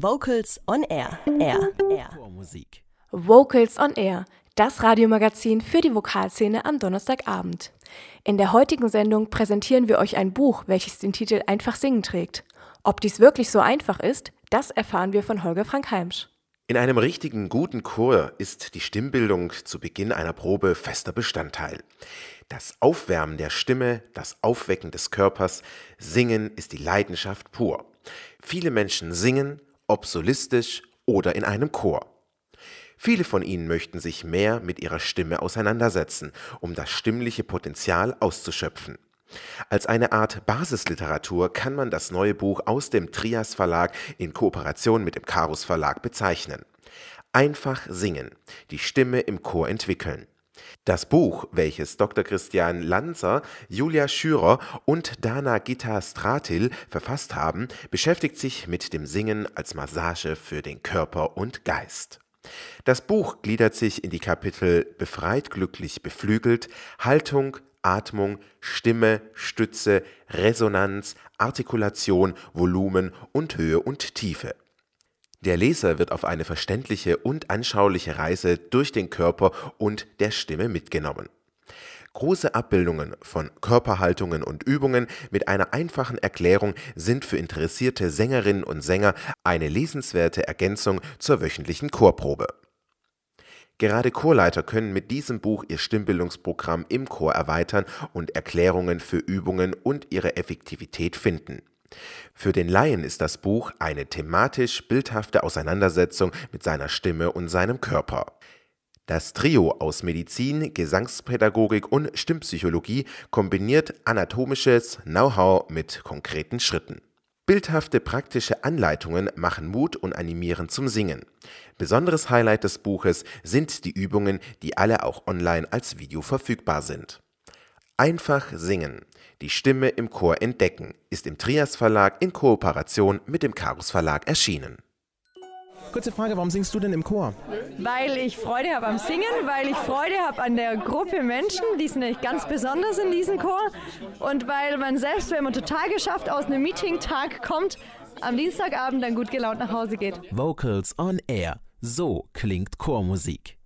Vocals on Air. Air. Air. Chormusik. Vocals on Air, das Radiomagazin für die Vokalszene am Donnerstagabend. In der heutigen Sendung präsentieren wir euch ein Buch, welches den Titel Einfach singen trägt. Ob dies wirklich so einfach ist, das erfahren wir von Holger Frank Heimsch. In einem richtigen guten Chor ist die Stimmbildung zu Beginn einer Probe fester Bestandteil. Das Aufwärmen der Stimme, das Aufwecken des Körpers, Singen ist die Leidenschaft pur. Viele Menschen singen, ob solistisch oder in einem Chor. Viele von ihnen möchten sich mehr mit ihrer Stimme auseinandersetzen, um das stimmliche Potenzial auszuschöpfen. Als eine Art Basisliteratur kann man das neue Buch aus dem Trias Verlag in Kooperation mit dem Karus Verlag bezeichnen. Einfach singen, die Stimme im Chor entwickeln. Das Buch, welches Dr. Christian Lanzer, Julia Schürer und Dana Gita Stratil verfasst haben, beschäftigt sich mit dem Singen als Massage für den Körper und Geist. Das Buch gliedert sich in die Kapitel Befreit, glücklich, beflügelt, Haltung, Atmung, Stimme, Stütze, Resonanz, Artikulation, Volumen und Höhe und Tiefe. Der Leser wird auf eine verständliche und anschauliche Reise durch den Körper und der Stimme mitgenommen. Große Abbildungen von Körperhaltungen und Übungen mit einer einfachen Erklärung sind für interessierte Sängerinnen und Sänger eine lesenswerte Ergänzung zur wöchentlichen Chorprobe. Gerade Chorleiter können mit diesem Buch ihr Stimmbildungsprogramm im Chor erweitern und Erklärungen für Übungen und ihre Effektivität finden. Für den Laien ist das Buch eine thematisch bildhafte Auseinandersetzung mit seiner Stimme und seinem Körper. Das Trio aus Medizin, Gesangspädagogik und Stimmpsychologie kombiniert anatomisches Know-how mit konkreten Schritten. Bildhafte praktische Anleitungen machen Mut und animieren zum Singen. Besonderes Highlight des Buches sind die Übungen, die alle auch online als Video verfügbar sind. Einfach singen. Die Stimme im Chor entdecken ist im Trias Verlag in Kooperation mit dem Karus Verlag erschienen. Kurze Frage, warum singst du denn im Chor? Weil ich Freude habe am Singen, weil ich Freude habe an der Gruppe Menschen, die sind nämlich ganz besonders in diesem Chor. Und weil man selbst, wenn man total geschafft aus einem Meeting-Tag kommt, am Dienstagabend dann gut gelaunt nach Hause geht. Vocals on Air. So klingt Chormusik.